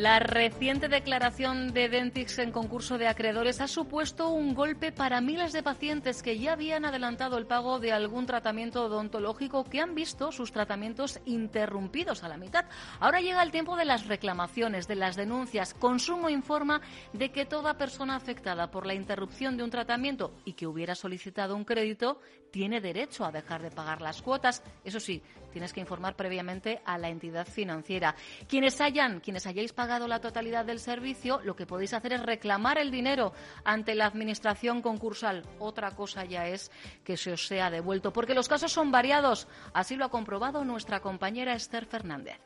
La reciente declaración de Dentix en concurso de acreedores ha supuesto un golpe para miles de pacientes que ya habían adelantado el pago de algún tratamiento odontológico que han visto sus tratamientos interrumpidos a la mitad. Ahora llega el tiempo de las reclamaciones, de las denuncias. Consumo informa de que toda persona afectada por la interrupción de un tratamiento y que hubiera solicitado un crédito tiene derecho a dejar de pagar las cuotas. Eso sí, tienes que informar previamente a la entidad financiera. Quienes hayan, quienes hayáis pagado la totalidad del servicio, lo que podéis hacer es reclamar el dinero ante la administración concursal. Otra cosa ya es que se os sea devuelto, porque los casos son variados. Así lo ha comprobado nuestra compañera Esther Fernández.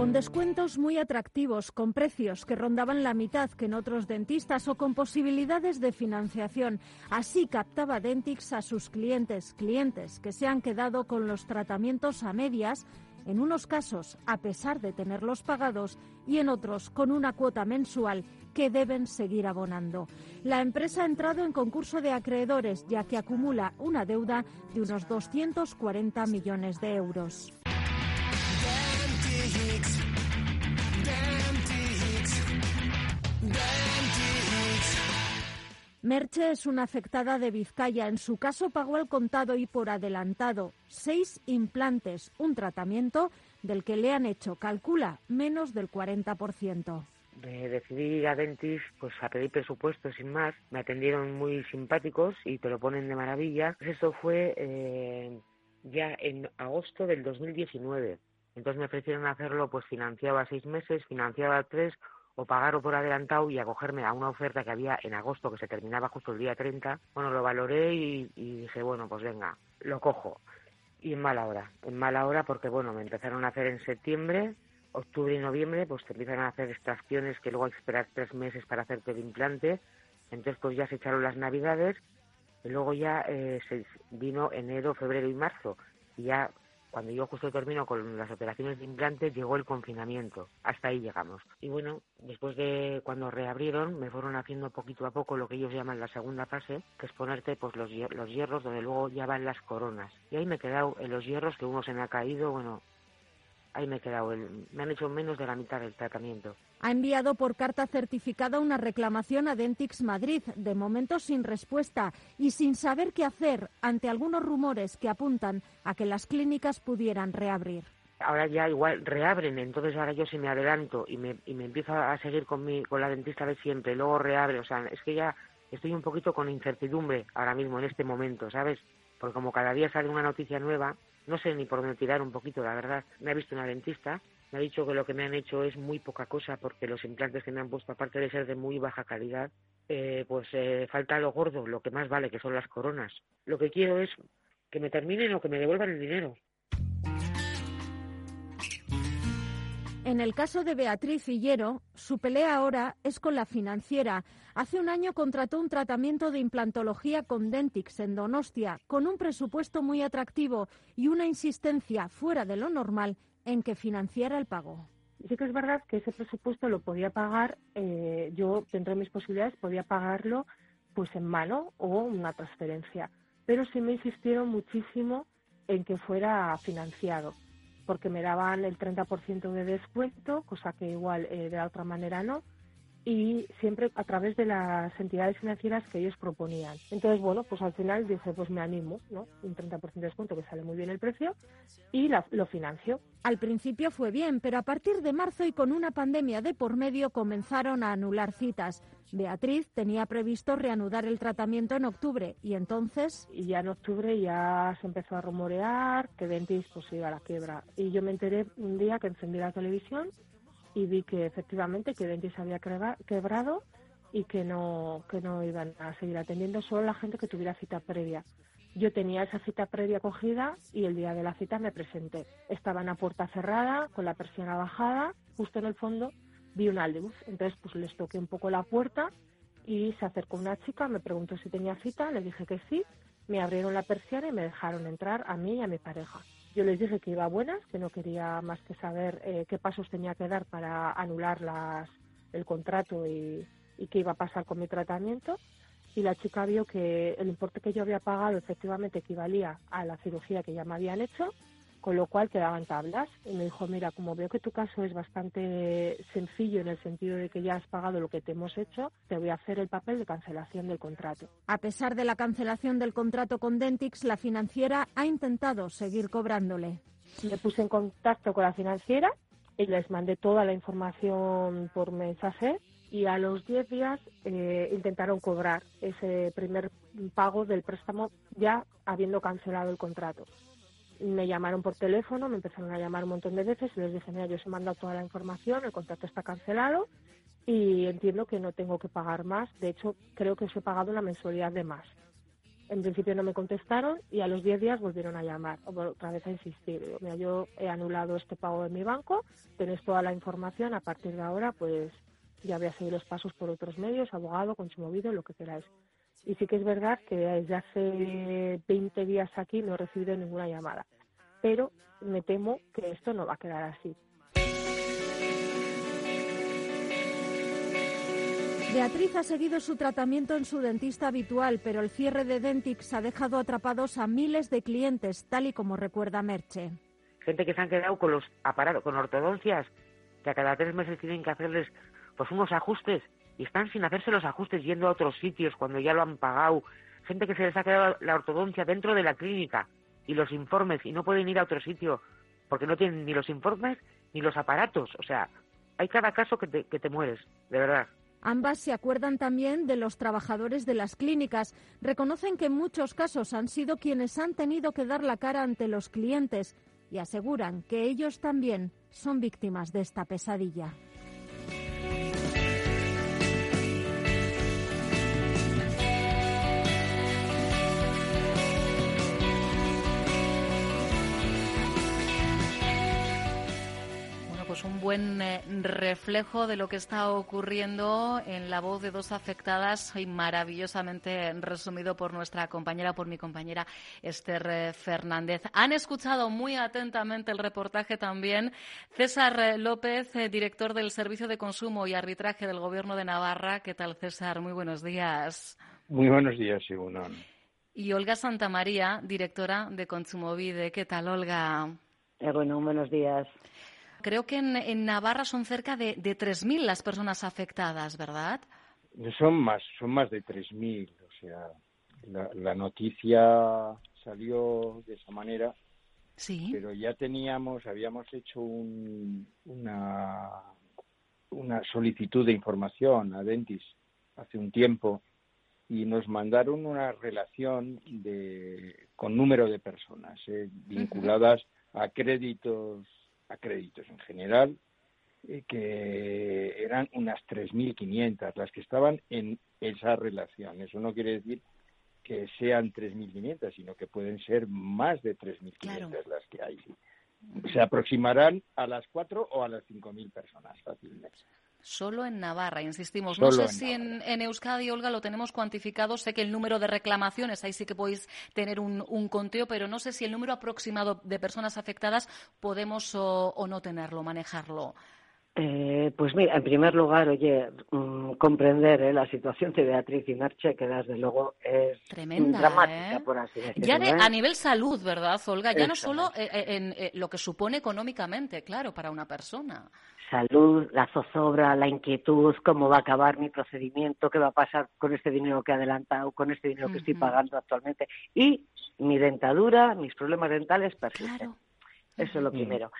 Con descuentos muy atractivos, con precios que rondaban la mitad que en otros dentistas o con posibilidades de financiación. Así captaba Dentix a sus clientes, clientes que se han quedado con los tratamientos a medias, en unos casos a pesar de tenerlos pagados y en otros con una cuota mensual que deben seguir abonando. La empresa ha entrado en concurso de acreedores ya que acumula una deuda de unos 240 millones de euros. Merche es una afectada de Vizcaya. En su caso pagó al contado y por adelantado seis implantes, un tratamiento del que le han hecho, calcula, menos del 40%. Me decidí ir a Dentis pues a pedir presupuesto sin más. Me atendieron muy simpáticos y te lo ponen de maravilla. Pues eso fue eh, ya en agosto del 2019. Entonces me ofrecieron hacerlo pues financiado a seis meses, financiado a tres o pagarlo por adelantado y acogerme a una oferta que había en agosto que se terminaba justo el día 30. Bueno, lo valoré y, dije, bueno, pues venga, lo cojo. Y en mala hora, en mala hora porque, bueno, me empezaron a hacer en septiembre, octubre y noviembre, pues te empiezan a hacer extracciones que luego hay que esperar tres meses para hacerte el implante. Entonces, pues ya se echaron las navidades y luego ya eh, se vino enero, febrero y marzo. Y ya cuando yo justo termino con las operaciones de implantes, llegó el confinamiento. Hasta ahí llegamos. Y bueno, después de cuando reabrieron, me fueron haciendo poquito a poco lo que ellos llaman la segunda fase, que es ponerte pues los, los hierros donde luego ya van las coronas. Y ahí me he quedado en los hierros que uno se me ha caído, bueno, ahí me he quedado. me han hecho menos de la mitad del tratamiento. Ha enviado por carta certificada una reclamación a Dentix Madrid, de momento sin respuesta y sin saber qué hacer ante algunos rumores que apuntan a que las clínicas pudieran reabrir. Ahora ya igual reabren, entonces ahora yo si me adelanto y me, y me empiezo a seguir con, mi, con la dentista de siempre, luego reabre, o sea, es que ya estoy un poquito con incertidumbre ahora mismo, en este momento, ¿sabes? Porque como cada día sale una noticia nueva, no sé ni por dónde tirar un poquito, la verdad. Me ha visto una dentista, me ha dicho que lo que me han hecho es muy poca cosa porque los implantes que me han puesto, aparte de ser de muy baja calidad, eh, pues eh, falta lo gordo, lo que más vale, que son las coronas. Lo que quiero es que me terminen o que me devuelvan el dinero. En el caso de Beatriz Villero, su pelea ahora es con la financiera. Hace un año contrató un tratamiento de implantología con Dentix en Donostia, con un presupuesto muy atractivo y una insistencia fuera de lo normal en que financiara el pago. Sí que es verdad que ese presupuesto lo podía pagar, eh, yo dentro de mis posibilidades podía pagarlo pues en mano o una transferencia, pero sí me insistieron muchísimo en que fuera financiado porque me daban el 30% de descuento, cosa que igual eh, de otra manera no. Y siempre a través de las entidades financieras que ellos proponían. Entonces, bueno, pues al final dije, pues me animo, ¿no? Un 30% de descuento que sale muy bien el precio y lo financio. Al principio fue bien, pero a partir de marzo y con una pandemia de por medio comenzaron a anular citas. Beatriz tenía previsto reanudar el tratamiento en octubre y entonces... Y ya en octubre ya se empezó a rumorear que Dentis pues iba a la quiebra. Y yo me enteré un día que encendí la televisión y vi que efectivamente que Dentis había quebrado y que no, que no iban a seguir atendiendo solo la gente que tuviera cita previa. Yo tenía esa cita previa cogida y el día de la cita me presenté. Estaba en la puerta cerrada, con la persiana bajada, justo en el fondo vi una luz. Entonces pues les toqué un poco la puerta y se acercó una chica, me preguntó si tenía cita, le dije que sí, me abrieron la persiana y me dejaron entrar a mí y a mi pareja. Yo les dije que iba a buenas, que no quería más que saber eh, qué pasos tenía que dar para anular las, el contrato y, y qué iba a pasar con mi tratamiento. Y la chica vio que el importe que yo había pagado efectivamente equivalía a la cirugía que ya me habían hecho con lo cual quedaban tablas. Y me dijo, mira, como veo que tu caso es bastante sencillo en el sentido de que ya has pagado lo que te hemos hecho, te voy a hacer el papel de cancelación del contrato. A pesar de la cancelación del contrato con Dentix, la financiera ha intentado seguir cobrándole. Me puse en contacto con la financiera y les mandé toda la información por mensaje y a los 10 días eh, intentaron cobrar ese primer pago del préstamo ya habiendo cancelado el contrato me llamaron por teléfono, me empezaron a llamar un montón de veces y les dije, mira, yo os he mandado toda la información, el contrato está cancelado y entiendo que no tengo que pagar más. De hecho, creo que os he pagado una mensualidad de más. En principio no me contestaron y a los 10 días volvieron a llamar, otra vez a insistir. mira, yo he anulado este pago de mi banco, tenéis toda la información, a partir de ahora pues ya voy a seguir los pasos por otros medios, abogado, consumovido, lo que queráis. Y sí que es verdad que desde hace 20 días aquí no he recibido ninguna llamada. Pero me temo que esto no va a quedar así. Beatriz ha seguido su tratamiento en su dentista habitual, pero el cierre de Dentix ha dejado atrapados a miles de clientes, tal y como recuerda Merche. Gente que se han quedado con los aparatos, con ortodoncias, que a cada tres meses tienen que hacerles pues unos ajustes y están sin hacerse los ajustes yendo a otros sitios cuando ya lo han pagado. Gente que se les ha quedado la ortodoncia dentro de la clínica y los informes y no pueden ir a otro sitio porque no tienen ni los informes ni los aparatos. O sea, hay cada caso que te, que te mueres, de verdad. Ambas se acuerdan también de los trabajadores de las clínicas. Reconocen que en muchos casos han sido quienes han tenido que dar la cara ante los clientes y aseguran que ellos también son víctimas de esta pesadilla. Pues un buen eh, reflejo de lo que está ocurriendo en la voz de dos afectadas y maravillosamente resumido por nuestra compañera, por mi compañera Esther eh, Fernández. Han escuchado muy atentamente el reportaje también César eh, López, director del Servicio de Consumo y Arbitraje del Gobierno de Navarra. ¿Qué tal, César? Muy buenos días. Muy buenos días, Siguna. Y Olga Santamaría, directora de Consumovide. ¿Qué tal, Olga? bueno, buenos días. Creo que en, Navarra son cerca de, de 3.000 las personas afectadas, ¿verdad? Son más, son más de 3.000. O sea, la, noticia salió de esa manera. Sí. Pero ya teníamos, habíamos hecho una, una solicitud de información a Dentis hace un tiempo y nos mandaron una relación de, con número de personas eh, vinculadas a créditos a créditos en general, eh, que eran unas 3.500 las que estaban en esa relación. Eso no quiere decir que sean 3.500, sino que pueden ser más de 3.500 las que hay. Se aproximarán a las 4 o a las 5.000 personas fácilmente. Solo en Navarra, insistimos. no sé si en, Euskadi, Olga, lo tenemos cuantificado. Sé que el número de reclamaciones, ahí sí que podéis tener un, conteo, pero no sé si el número aproximado de personas afectadas podemos o, no tenerlo, manejarlo. Eh, pues mira, en primer lugar, oye, mm, comprender eh, la situación de Beatriz y Merche, que desde luego es Tremenda, dramática, ¿eh? por así decirlo. Ya ¿eh? a nivel salud, ¿verdad, Olga? Ya no solo en, lo que supone económicamente, claro, para una persona. Salud, la zozobra, la inquietud, cómo va a acabar mi procedimiento, qué va a pasar con este dinero que he adelantado, con este dinero que estoy pagando actualmente. Y mi dentadura, mis problemas dentales persisten. Eso es lo primero.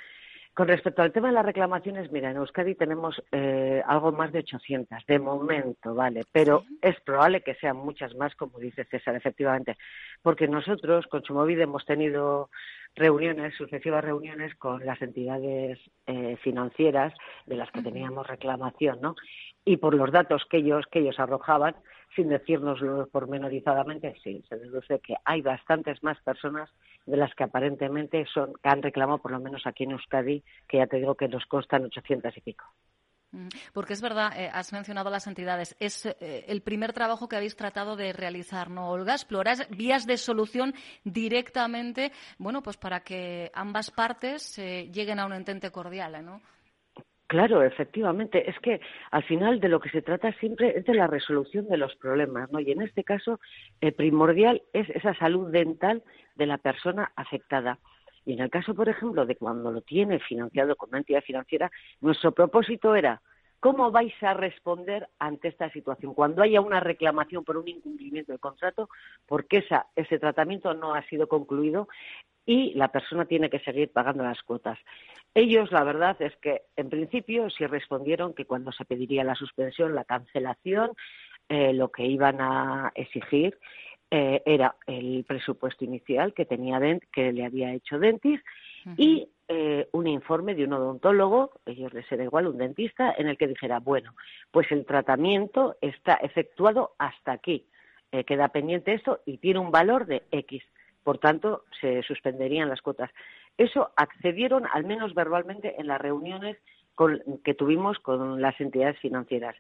Con respecto al tema de las reclamaciones, mira, en Euskadi tenemos eh, algo más de 800 de momento, ¿vale? Pero es probable que sean muchas más, como dice César, efectivamente, porque nosotros, con Chumovid, hemos tenido reuniones, sucesivas reuniones con las entidades eh, financieras de las que teníamos reclamación, ¿no? Y por los datos que ellos, que ellos arrojaban, sin decírnoslo pormenorizadamente, sí, se deduce que hay bastantes más personas de las que aparentemente son, han reclamado, por lo menos aquí en Euskadi, que ya te digo que nos constan 800 y pico. Mm, porque es verdad, eh, has mencionado las entidades. Es eh, el primer trabajo que habéis tratado de realizar, ¿no, Olga? Explorar vías de solución directamente, bueno, pues para que ambas partes eh, lleguen a un entente cordial, ¿no? Claro, efectivamente. Es que al final de lo que se trata siempre es de la resolución de los problemas, ¿no? Y en este caso, el primordial es esa salud dental de la persona afectada. Y en el caso, por ejemplo, de cuando lo tiene financiado con una entidad financiera, nuestro propósito era ¿Cómo vais a responder ante esta situación? Cuando haya una reclamación por un incumplimiento del contrato, porque ese tratamiento no ha sido concluido y la persona tiene que seguir pagando las cuotas. Ellos, la verdad es que, en principio, sí respondieron que cuando se pediría la suspensión, la cancelación, eh, lo que iban a exigir eh, era el presupuesto inicial que tenía que le había hecho Dentis y eh, un informe de un odontólogo, ellos les era igual, un dentista, en el que dijera, bueno, pues el tratamiento está efectuado hasta aquí, queda pendiente esto y tiene un valor de X. Por tanto, se suspenderían las cuotas. Eso accedieron, al menos verbalmente, en las reuniones que tuvimos con las entidades financieras.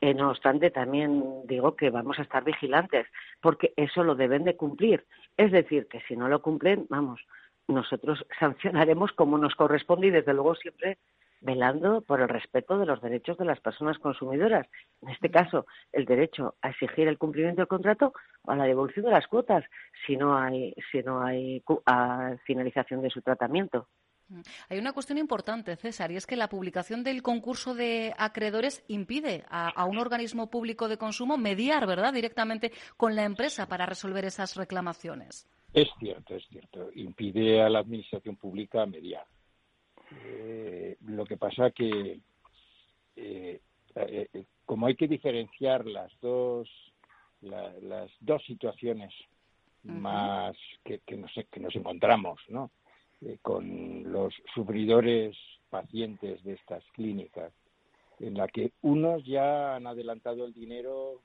Eh, no obstante, también digo que vamos a estar vigilantes, porque eso lo deben de cumplir. Es decir, que si no lo cumplen, vamos, nosotros sancionaremos como nos corresponde y desde luego siempre velando por el respeto de los derechos de las personas consumidoras. En este caso, el derecho a exigir el cumplimiento del contrato o a la devolución de las cuotas si no hay, si no hay finalización de su tratamiento. Hay una cuestión importante, César, y es que la publicación del concurso de acreedores impide a, a, un organismo público de consumo mediar, ¿verdad?, directamente con la empresa para resolver esas reclamaciones. Es cierto, es cierto. Impide a la administración pública mediar. Eh, lo que pasa que, eh, eh, como hay que diferenciar las dos, las dos situaciones más que, que, nos, que nos encontramos, ¿no? con los sufridores pacientes de estas clínicas, en la que unos ya han adelantado el dinero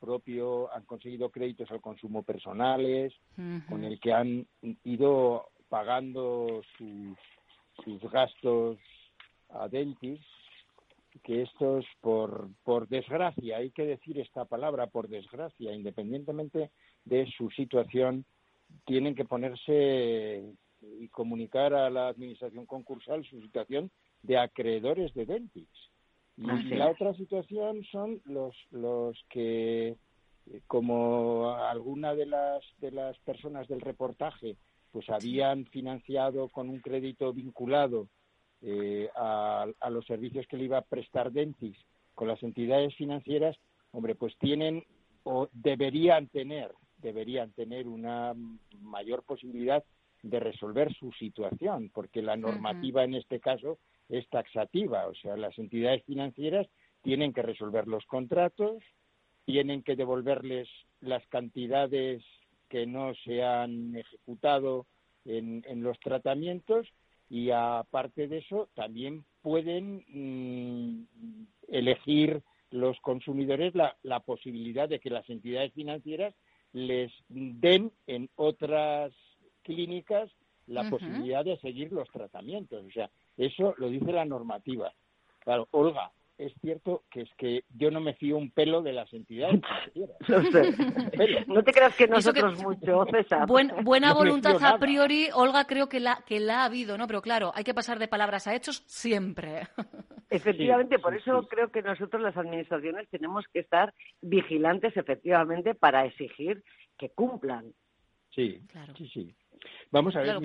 propio, han conseguido créditos al consumo personales, con el que han ido pagando sus, sus gastos a Dentis, que estos, por, por desgracia, hay que decir esta palabra, por desgracia, independientemente de su situación, tienen que ponerse y comunicar a la administración concursal su situación de acreedores de Dentis. Y la otra situación son los, los que, eh, como alguna de las, de las personas del reportaje, pues habían financiado con un crédito vinculado eh, a, a, los servicios que le iba a prestar Dentis con las entidades financieras, hombre, pues tienen o deberían tener, deberían tener una mayor posibilidad de resolver su situación, porque la normativa en este caso es taxativa, o sea, las entidades financieras tienen que resolver los contratos, tienen que devolverles las cantidades que no se han ejecutado en, los tratamientos y aparte de eso también pueden mm, elegir los consumidores la, la posibilidad de que las entidades financieras les den en otras clínicas la posibilidad de seguir los tratamientos. O sea, eso lo dice la normativa. Claro, Olga, es cierto que es que yo no me fío un pelo de las entidades no, sé. no te creas que nosotros mucho, César. buena voluntad a priori, Olga, creo que la, que la ha habido, ¿no? Pero claro, hay que pasar de palabras a hechos siempre. Efectivamente, por eso creo que nosotros las administraciones tenemos que estar vigilantes efectivamente para exigir que cumplan. Sí, claro. sí, sí. Vamos a ver,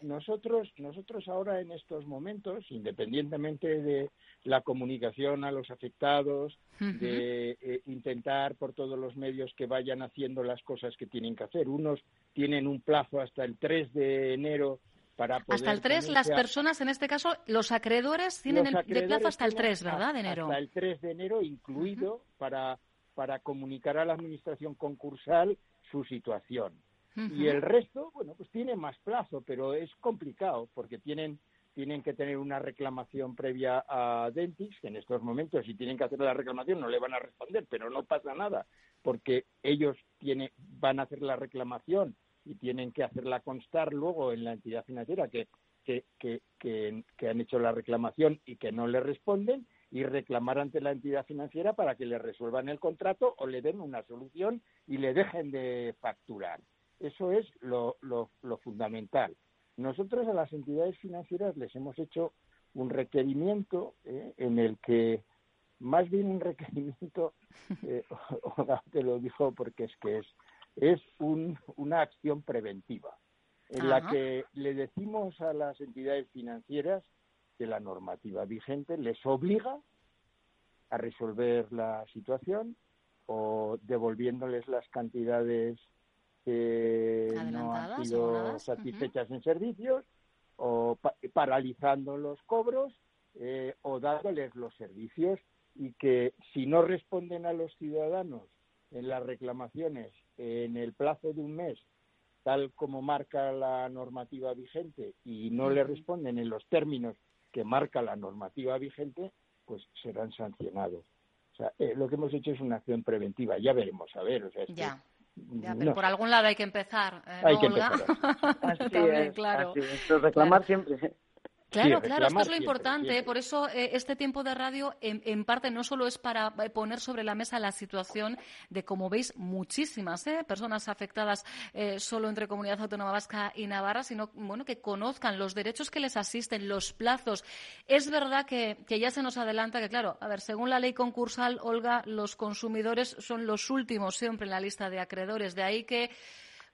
nosotros, nosotros ahora en estos momentos, independientemente de la comunicación a los afectados, de eh, intentar por todos los medios que vayan haciendo las cosas que tienen que hacer. Unos tienen un plazo hasta el 3 de enero para poder hasta el 3, las personas, en este caso, los acreedores tienen el, de plazo hasta el 3, ¿verdad? De enero. Hasta el 3 de enero, incluido para, para comunicar a la administración concursal su situación. Y el resto, bueno, pues tiene más plazo, pero es complicado porque tienen tienen que tener una reclamación previa a Dentix, que en estos momentos si tienen que hacer la reclamación no le van a responder, pero no pasa nada, porque ellos tiene, van a hacer la reclamación y tienen que hacerla constar luego en la entidad financiera que, que, que, que, han hecho la reclamación y que no le responden y reclamar ante la entidad financiera para que le resuelvan el contrato o le den una solución y le dejen de facturar. Eso es lo, lo, lo fundamental. Nosotros a las entidades financieras les hemos hecho un requerimiento eh, en el que, más bien un requerimiento, eh, te lo dijo porque es que es, es un, una acción preventiva, en la que le decimos a las entidades financieras que la normativa vigente les obliga a resolver la situación o devolviéndoles las cantidades que no han sido satisfechas en servicios o paralizando los cobros eh, o dándoles los servicios y que si no responden a los ciudadanos en las reclamaciones en el plazo de un mes, tal como marca la normativa vigente, y no le responden en los términos que marca la normativa vigente, pues serán sancionados. O sea, eh, lo que hemos hecho es una acción preventiva. Ya veremos, a ver. O sea, ya. Ya, pero por algún lado hay que empezar. Eh, hay que empezar. Así claro. reclamar siempre. Claro, claro, esto es lo importante. Por eso eh, este tiempo de radio, en, parte, no solo es para eh, poner sobre la mesa la situación de, como veis, muchísimas personas afectadas solo entre Comunidad Autónoma Vasca y Navarra, sino bueno que conozcan los derechos que les asisten, los plazos. Es verdad que, que ya se nos adelanta que, claro, a ver, según la ley concursal, Olga, los consumidores son los últimos siempre en la lista de acreedores. De ahí que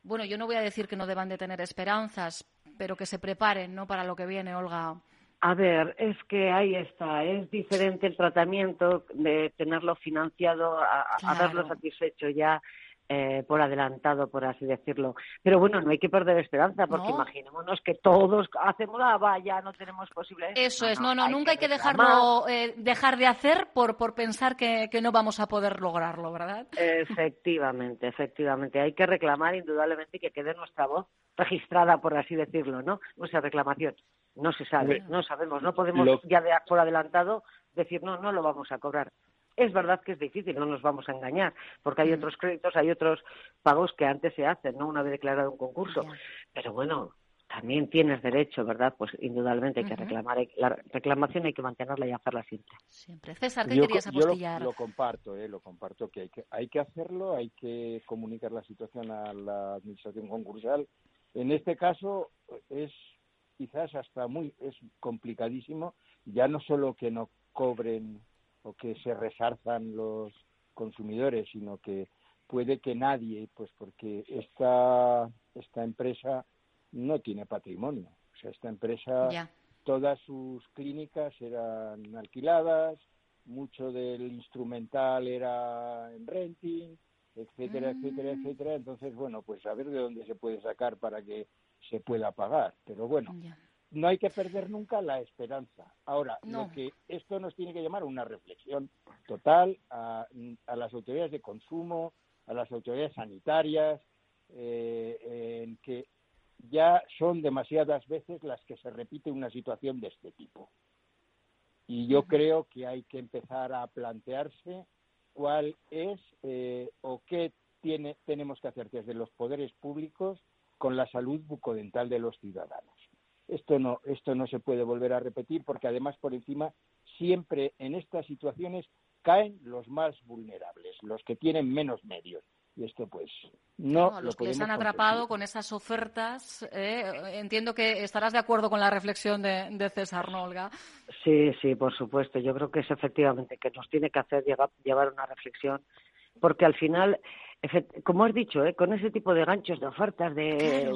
bueno, yo no voy a decir que no deban de tener esperanzas, pero que se preparen, ¿no? Para lo que viene, Olga. A ver, es que ahí está, es diferente el tratamiento de tenerlo financiado a, haberlo satisfecho ya eh, por adelantado, por así decirlo. Pero bueno, no hay que perder esperanza, porque imaginémonos que todos hacemos la valla, no tenemos posibilidades. Eso es, no, no, nunca hay que dejarlo, eh, dejar de hacer por, por pensar que, que no vamos a poder lograrlo, ¿verdad? Efectivamente, efectivamente. Hay que reclamar indudablemente que quede nuestra voz registrada, por así decirlo, ¿no? Nuestra reclamación. No se sabe, no sabemos, no podemos ya de, por adelantado decir, no, no lo vamos a cobrar. Es verdad que es difícil, no nos vamos a engañar, porque hay otros créditos, hay otros pagos que antes se hacen, ¿no? Una vez declarado un concurso. Pero bueno, también tienes derecho, ¿verdad? Pues indudablemente hay que reclamar, la reclamación hay que mantenerla y hacerla siempre. Siempre. César, ¿qué querías apostillar? Yo lo, comparto, ¿eh? lo comparto, que hay, que hay que hacerlo, hay que comunicar la situación a la administración concursal. En este caso es quizás hasta muy, es complicadísimo, ya no solo que no cobren o que se resarzan los consumidores, sino que puede que nadie, pues porque esta, esta empresa no tiene patrimonio. O sea, esta empresa, todas sus clínicas eran alquiladas, mucho del instrumental era en renting, etcétera, etcétera, mm. etcétera. Entonces, bueno, pues a ver de dónde se puede sacar para que se pueda pagar. Pero bueno, no hay que perder nunca la esperanza. Ahora, lo que esto nos tiene que llamar una reflexión total a, las autoridades de consumo, a las autoridades sanitarias, eh, en que ya son demasiadas veces las que se repite una situación de este tipo. Y yo creo que hay que empezar a plantearse cuál es eh, o qué tiene, tenemos que hacer desde los poderes públicos con la salud bucodental de los ciudadanos. Esto no, esto no se puede volver a repetir porque además por encima siempre en estas situaciones caen los más vulnerables, los que tienen menos medios. Y esto pues no. los que les han atrapado con esas ofertas. Eh, entiendo que estarás de acuerdo con la reflexión de, César, ¿no, Olga? Sí, sí, por supuesto. Yo creo que es efectivamente que nos tiene que hacer llevar una reflexión porque al final como has dicho, ¿eh? con ese tipo de ganchos, de ofertas, de...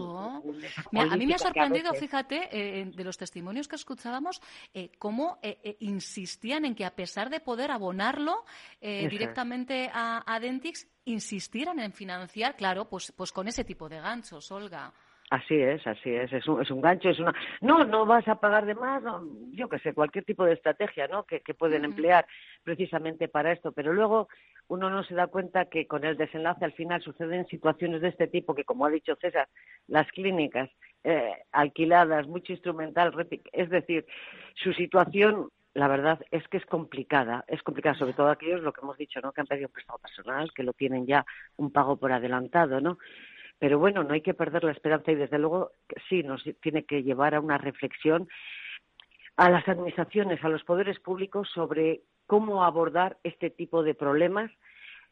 a mí me ha sorprendido, fíjate, eh, de los testimonios que escuchábamos, eh, cómo eh, insistían en que a pesar de poder abonarlo directamente a, a, Dentix, insistieran en financiar, claro, pues, pues con ese tipo de ganchos, Olga. Así es, así es, es un, es un gancho, es una... No, no vas a pagar de más, yo qué sé, cualquier tipo de estrategia, ¿no?, que, pueden emplear precisamente para esto, pero luego uno no se da cuenta que con el desenlace al final suceden situaciones de este tipo que, como ha dicho César, las clínicas eh, alquiladas, mucho instrumental, es decir, su situación la verdad es que es complicada, es complicada, sobre todo aquellos, lo que hemos dicho, ¿no? que han pedido prestado personal, que lo tienen ya un pago por adelantado, ¿no? Pero bueno, no hay que perder la esperanza y desde luego sí nos tiene que llevar a una reflexión a las administraciones, a los poderes públicos sobre cómo abordar este tipo de problemas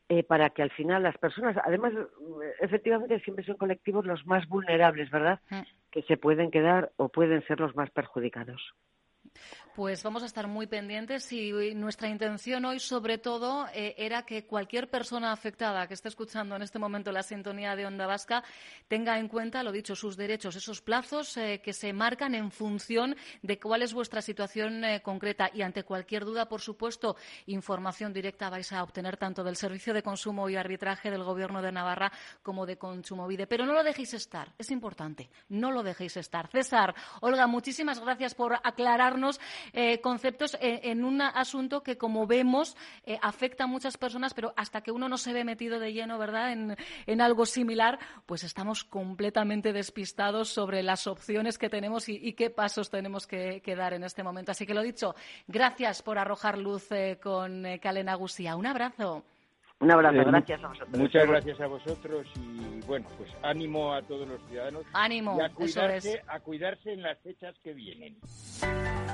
eh, para que al final las personas, además, efectivamente siempre son colectivos los más vulnerables, ¿verdad? Mm. Que se pueden quedar o pueden ser los más perjudicados. Pues vamos a estar muy pendientes y nuestra intención hoy, sobre todo, eh, era que cualquier persona afectada que esté escuchando en este momento la sintonía de Onda Vasca tenga en cuenta, lo dicho, sus derechos, esos plazos eh, que se marcan en función de cuál es vuestra situación eh, concreta. Y ante cualquier duda, por supuesto, información directa vais a obtener tanto del Servicio de Consumo y Arbitraje del Gobierno de Navarra como de Consumovide. Pero no lo dejéis estar, es importante, no lo dejéis estar. César, Olga, muchísimas gracias por aclararnos eh, conceptos eh, en un asunto que, como vemos, eh, afecta a muchas personas, pero hasta que uno no se ve metido de lleno, ¿verdad?, en, algo similar, pues estamos completamente despistados sobre las opciones que tenemos y, qué pasos tenemos que, dar en este momento. Así que lo dicho, gracias por arrojar luz con Calena Gusía. Un abrazo. Un abrazo, gracias a vosotros. Muchas gracias a vosotros y bueno, pues ánimo a todos los ciudadanos. Ánimo, a cuidarse, a cuidarse en las fechas que vienen.